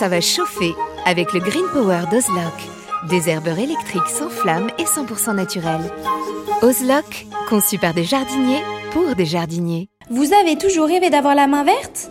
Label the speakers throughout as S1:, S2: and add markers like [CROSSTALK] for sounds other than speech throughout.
S1: ça va chauffer avec le Green Power d'Ozlock. Des herbeurs électriques sans flamme et 100% naturels. Ozlock, conçu par des jardiniers pour des jardiniers.
S2: Vous avez toujours rêvé d'avoir la main verte?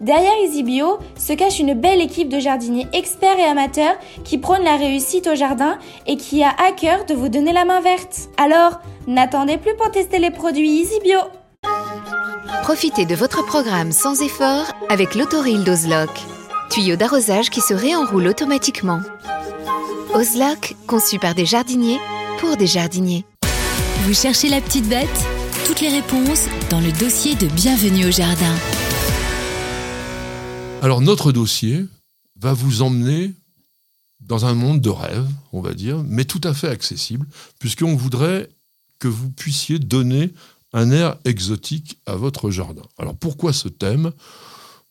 S2: Derrière EasyBio se cache une belle équipe de jardiniers experts et amateurs qui prônent la réussite au jardin et qui a à cœur de vous donner la main verte. Alors, n'attendez plus pour tester les produits EasyBio.
S1: Profitez de votre programme sans effort avec l'autoril d'Ozlock. Tuyau d'arrosage qui se réenroule automatiquement. Ozlock, conçu par des jardiniers pour des jardiniers.
S3: Vous cherchez la petite bête? Toutes les réponses dans le dossier de Bienvenue au Jardin.
S4: Alors notre dossier va vous emmener dans un monde de rêve, on va dire, mais tout à fait accessible, puisqu'on voudrait que vous puissiez donner un air exotique à votre jardin. Alors pourquoi ce thème?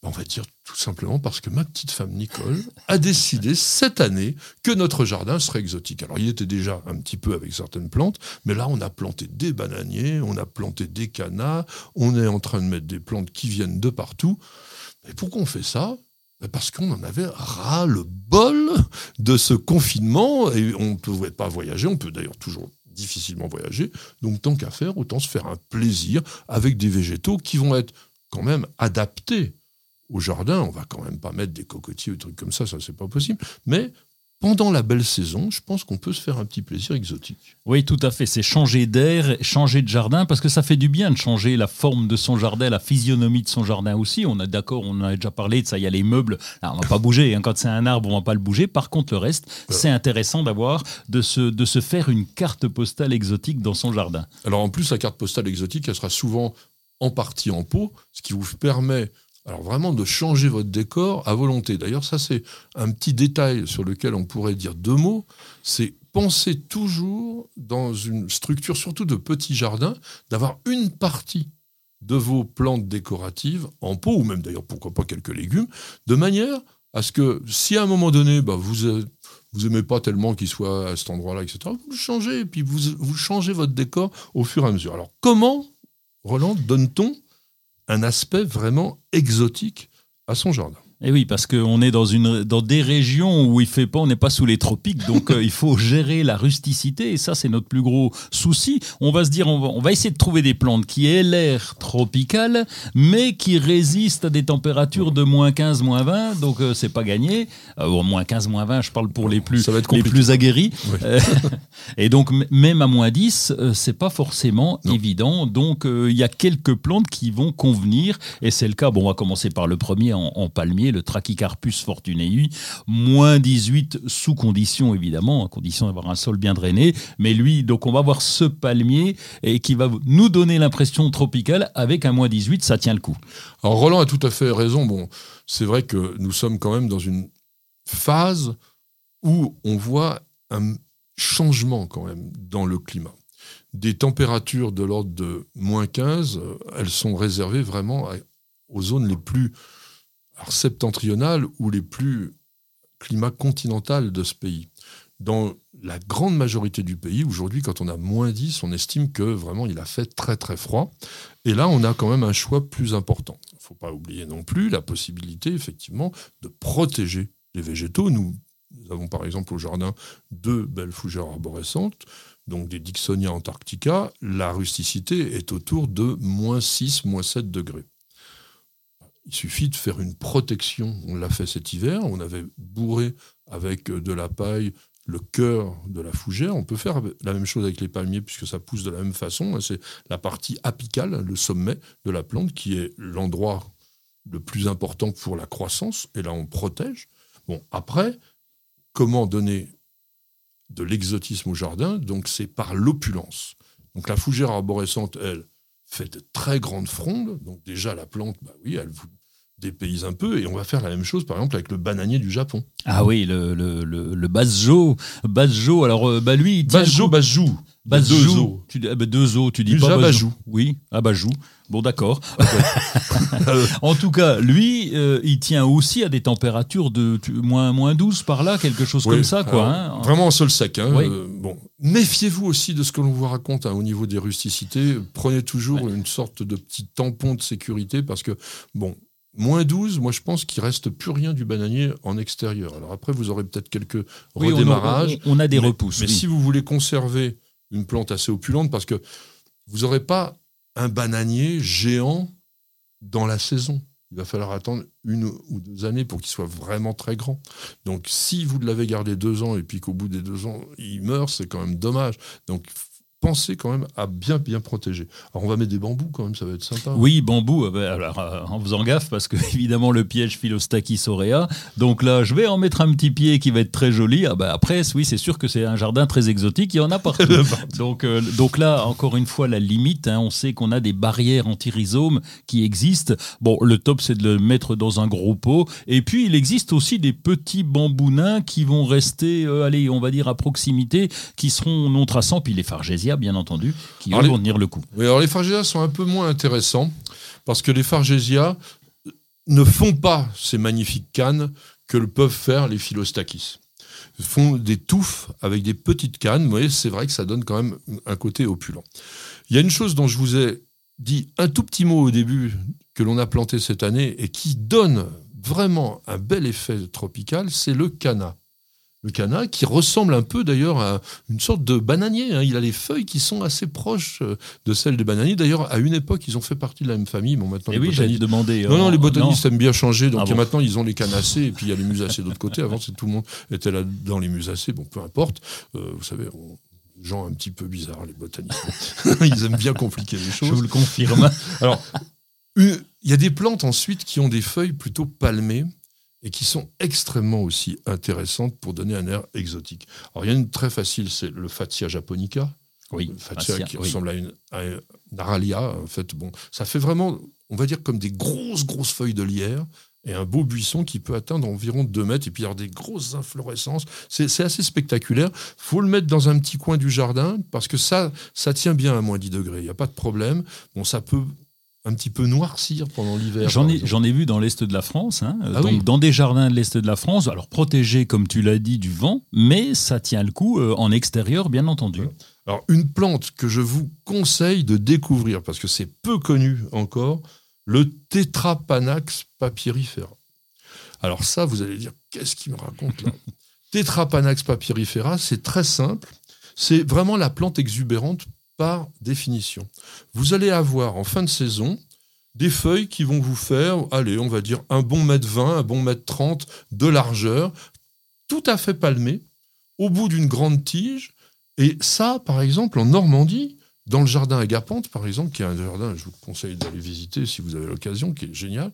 S4: On va dire tout simplement parce que ma petite femme Nicole a décidé cette année que notre jardin serait exotique. Alors il était déjà un petit peu avec certaines plantes, mais là on a planté des bananiers, on a planté des canards, on est en train de mettre des plantes qui viennent de partout. Et pourquoi on fait ça? Ben, parce qu'on en avait ras le bol de ce confinement et on ne pouvait pas voyager, on peut d'ailleurs toujours difficilement voyager, donc tant qu'à faire, autant se faire un plaisir avec des végétaux qui vont être quand même adaptés au jardin. On va quand même pas mettre des cocotiers ou des trucs comme ça, ça c'est pas possible, mais pendant la belle saison, je pense qu'on peut se faire un petit plaisir exotique.
S5: Oui, tout à fait. C'est changer d'air, changer de jardin, parce que ça fait du bien de changer la forme de son jardin, la physionomie de son jardin aussi. On a d'accord, on a déjà parlé de ça. Il y a les meubles. Alors, on va pas bouger. Hein. Quand c'est un arbre, on va pas le bouger. Par contre, le reste, c'est intéressant d'avoir de se, de se faire une carte postale exotique dans son jardin.
S4: Alors en plus, la carte postale exotique, elle sera souvent en partie en pot, ce qui vous permet alors vraiment de changer votre décor à volonté. D'ailleurs, ça c'est un petit détail sur lequel on pourrait dire deux mots. C'est penser toujours dans une structure, surtout de petits jardins, d'avoir une partie de vos plantes décoratives en pot, ou même d'ailleurs pourquoi pas quelques légumes, de manière à ce que si à un moment donné, bah, vous vous aimez pas tellement qu'il soit à cet endroit-là, etc., vous le changez, et puis vous, vous changez votre décor au fur et à mesure. Alors comment, Roland, donne-t-on un aspect vraiment exotique à son jardin.
S5: Et eh oui, parce qu'on est dans, une, dans des régions où il fait pas, on n'est pas sous les tropiques, donc euh, il faut [LAUGHS] gérer la rusticité, et ça c'est notre plus gros souci. On va se dire, on va, on va essayer de trouver des plantes qui aient l'air tropical, mais qui résistent à des températures de moins 15, moins 20, donc euh, c'est pas gagné. Euh, moins 15, moins 20, je parle pour les plus, les plus aguerris. [LAUGHS] et donc même à moins 10, c'est pas forcément évident. Donc il y a quelques plantes qui vont convenir, et c'est le cas, bon on va commencer par le premier en, en palmier le Trachycarpus fortunei, moins 18 sous condition évidemment, à condition d'avoir un sol bien drainé. Mais lui, donc on va voir ce palmier et qui va nous donner l'impression tropicale avec un moins 18, ça tient le coup.
S4: Alors Roland a tout à fait raison. Bon, c'est vrai que nous sommes quand même dans une phase où on voit un changement quand même dans le climat. Des températures de l'ordre de moins 15, euh, elles sont réservées vraiment aux zones les plus septentrionales ou les plus climats continentales de ce pays. Dans la grande majorité du pays, aujourd'hui, quand on a moins 10, on estime que vraiment il a fait très très froid. Et là, on a quand même un choix plus important. Il ne faut pas oublier non plus la possibilité, effectivement, de protéger les végétaux. Nous, avons par exemple au jardin deux belles fougères arborescentes, donc des Dixonia antarctica. La rusticité est autour de moins 6, moins 7 degrés. Il suffit de faire une protection. On l'a fait cet hiver. On avait bourré avec de la paille le cœur de la fougère. On peut faire la même chose avec les palmiers puisque ça pousse de la même façon. C'est la partie apicale, le sommet de la plante, qui est l'endroit le plus important pour la croissance. Et là, on protège. Bon, après, comment donner de l'exotisme au jardin? Donc, c'est par l'opulence. Donc, la fougère arborescente, elle, fait de très grandes frondes. Donc déjà, la plante, bah oui, elle vous dépayse un peu et on va faire la même chose par exemple avec le bananier du Japon.
S5: Ah oui, le, le, le, le Basjo. Basjo, alors euh, bah lui, il
S4: Basjo, Basjou.
S5: Basjo.
S4: Deux os.
S5: Tu dis, ah bah, deux os, tu dis pas
S4: Bajou.
S5: Oui, ah Bajou. Bon, d'accord. [LAUGHS] en tout cas, lui, euh, il tient aussi à des températures de tu- moins, moins 12 par là, quelque chose
S4: Oui,
S5: comme ça, quoi.
S4: alors,
S5: hein.
S4: Vraiment en sol sec. Hein.
S5: Oui.
S4: Euh, bon, méfiez-vous aussi de ce que l'on vous raconte hein, au niveau des rusticités. Prenez toujours une sorte de petit tampon de sécurité parce que bon. Moins 12, moi je pense qu'il reste plus rien du bananier en extérieur. Alors après, vous aurez peut-être quelques
S5: Oui, on a-
S4: redémarrages.
S5: On, a des
S4: mais,
S5: repousses.
S4: Mais si vous voulez conserver une plante assez opulente, parce que vous n'aurez pas un bananier géant dans la saison. Il va falloir attendre une ou deux années pour qu'il soit vraiment très grand. Donc, si vous l'avez gardé deux ans et puis qu'au bout des deux ans, il meurt, c'est quand même dommage. Donc, pensez quand même à bien, bien protéger. Alors, on va mettre des bambous quand même, ça va être sympa.
S5: Oui, bambou, euh, bah, alors, euh, en faisant gaffe, parce que [LAUGHS] évidemment le piège Philostachys aurea. Donc là, je vais en mettre un petit pied qui va être très joli. Ah bah, après, oui, c'est sûr que c'est un jardin très exotique, il y en a partout. [LAUGHS] donc, euh, donc là, encore une fois, la limite, hein, on sait qu'on a des barrières anti-rhizomes qui existent. Bon, le top, c'est de le mettre dans un gros pot. Et puis, il existe aussi des petits bambous nains qui vont rester, euh, allez, on va dire à proximité, qui seront non traçants. Puis les Fargesia, bien entendu, qui vont tenir le coup.
S4: Oui, alors les Fargésias sont un peu moins intéressants parce que les Fargésias ne font pas ces magnifiques cannes que le peuvent faire les Philostachys. Ils font des touffes avec des petites cannes, mais c'est vrai que ça donne quand même un côté opulent. Il y a une chose dont je vous ai dit un tout petit mot au début que l'on a planté cette année et qui donne vraiment un bel effet tropical, c'est le canna. Le canna qui ressemble un peu d'ailleurs à une sorte de bananier. hein. Il a les feuilles qui sont assez proches euh, de celles des bananiers. D'ailleurs, à une époque, ils ont fait partie de la même famille. Bon, maintenant,
S5: Et
S4: les
S5: oui, j'allais
S4: botanistes-
S5: te demander.
S4: non, non,
S5: euh,
S4: les botanistes aiment bien changer. Donc
S5: Ah bon
S4: maintenant, ils ont les canacées et puis il y a les musacées de l'autre côté. Avant, tout le monde était là dans les musacées. Bon, peu importe. Euh, vous savez, on- gens un petit peu bizarres, les botanistes. [LAUGHS] ils aiment bien compliquer les
S5: Je vous
S4: choses.
S5: le confirme.
S4: Alors, il y a des plantes ensuite qui ont des feuilles plutôt palmées et qui sont extrêmement aussi intéressantes pour donner un air exotique. Alors, il y a une très facile, c'est le Fatsia japonica.
S5: Oui,
S4: Le qui
S5: oui.
S4: ressemble à une, à une aralia. En fait, bon, ça fait vraiment, on va dire, comme des grosses, grosses feuilles de lierre et un beau buisson qui peut atteindre environ 2 mètres et puis avoir des grosses inflorescences. C'est c'est assez spectaculaire. faut le mettre dans un petit coin du jardin parce que ça, ça tient bien à moins 10 degrés. Il n'y a pas de problème. Bon, ça peut un petit peu noircir pendant l'hiver.
S5: J'en ai,
S4: exemple.
S5: j'en ai vu dans l'est de la France, hein,
S4: Ah
S5: donc
S4: oui.
S5: dans des jardins de l'est de la France, alors protégés comme tu l'as dit du vent, mais ça tient le coup euh, en extérieur bien entendu.
S4: Alors, une plante que je vous conseille de découvrir, parce que c'est peu connu encore, le Tetrapanax papyrifera. Alors ça, vous allez dire, qu'est-ce qu'il me raconte là? [LAUGHS] Tetrapanax papyrifera, c'est très simple. C'est vraiment la plante exubérante par définition. Vous allez avoir en fin de saison des feuilles qui vont vous faire, allez, on va dire un bon mètre 20, un bon mètre 30 de largeur, tout à fait palmé, au bout d'une grande tige. Et ça, par exemple, en Normandie, dans le jardin à Gapante, par exemple, qui est un jardin, je vous conseille d'aller visiter si vous avez l'occasion, qui est génial,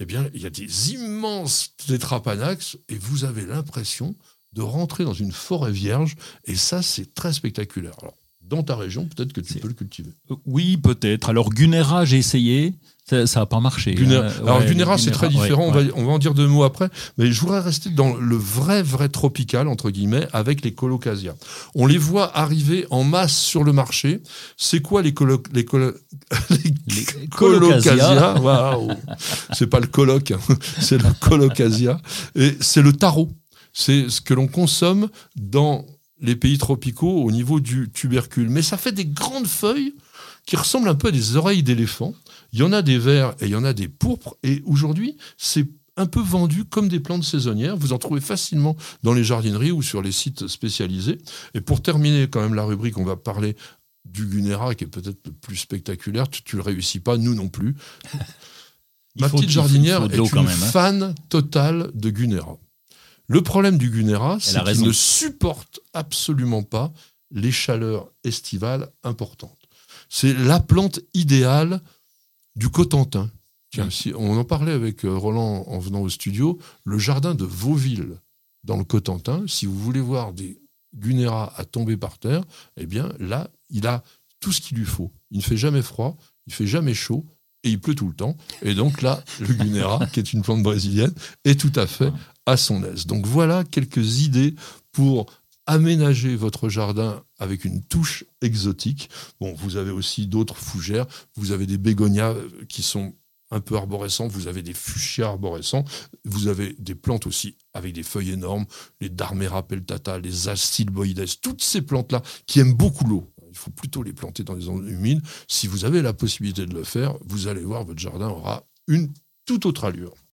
S4: eh bien, il y a des immenses tétrapanax et vous avez l'impression de rentrer dans une forêt vierge. Et ça, c'est très spectaculaire. Alors, dans ta région, peut-être que tu peux le cultiver.
S5: Euh, Oui, peut-être. Alors Gunera, j'ai essayé, ça n'a pas marché.
S4: Gunera-
S5: hein.
S4: Alors
S5: Ouais,
S4: Gunera, c'est très
S5: Gunera,
S4: différent.
S5: ouais,
S4: On, va, on va en dire deux mots après. Mais je voudrais rester dans le vrai, vrai tropical entre guillemets avec les colocasia. On les voit arriver en masse sur le marché. C'est quoi les colo les, colo- [LAUGHS] les colocasia. Waouh C'est pas le coloc, hein. [LAUGHS] c'est le colocasia. Et c'est le tarot. C'est ce que l'on consomme dans les pays tropicaux au niveau du tubercule. Mais ça fait des grandes feuilles qui ressemblent un peu à des oreilles d'éléphant. Il y en a des verts et il y en a des pourpres. Et aujourd'hui, c'est un peu vendu comme des plantes saisonnières. Vous en trouvez facilement dans les jardineries ou sur les sites spécialisés. Et pour terminer quand même la rubrique, on va parler du Gunera, qui est peut-être le plus spectaculaire. Tu, tu le réussis pas, nous non plus. [LAUGHS] Ma petite jardinière est une
S5: même, hein.
S4: fan totale de Gunera. Le problème du Gunera, c'est qu'il ne supporte absolument pas les chaleurs estivales importantes. C'est la plante idéale du Cotentin. Tiens, si, on en parlait avec euh, Roland en venant au studio, le jardin de Vauville dans le Cotentin, si vous voulez voir des Gunera à tomber par terre, eh bien là, il a tout ce qu'il lui faut. Il ne fait jamais froid, il fait jamais chaud, et il pleut tout le temps. Et donc là, le Gunera, qui est une plante brésilienne, est tout à fait à son aise. Donc voilà quelques idées pour aménager votre jardin avec une touche exotique. Bon, vous avez aussi d'autres fougères. Vous avez des bégonias qui sont un peu arborescents, vous avez des fuchsias arborescents, vous avez des plantes aussi avec des feuilles énormes, les Darmera peltata, les Astilboides, toutes ces plantes-là qui aiment beaucoup l'eau. Il faut plutôt les planter dans les zones humides. Si vous avez la possibilité de le faire, vous allez voir, votre jardin aura une toute autre allure.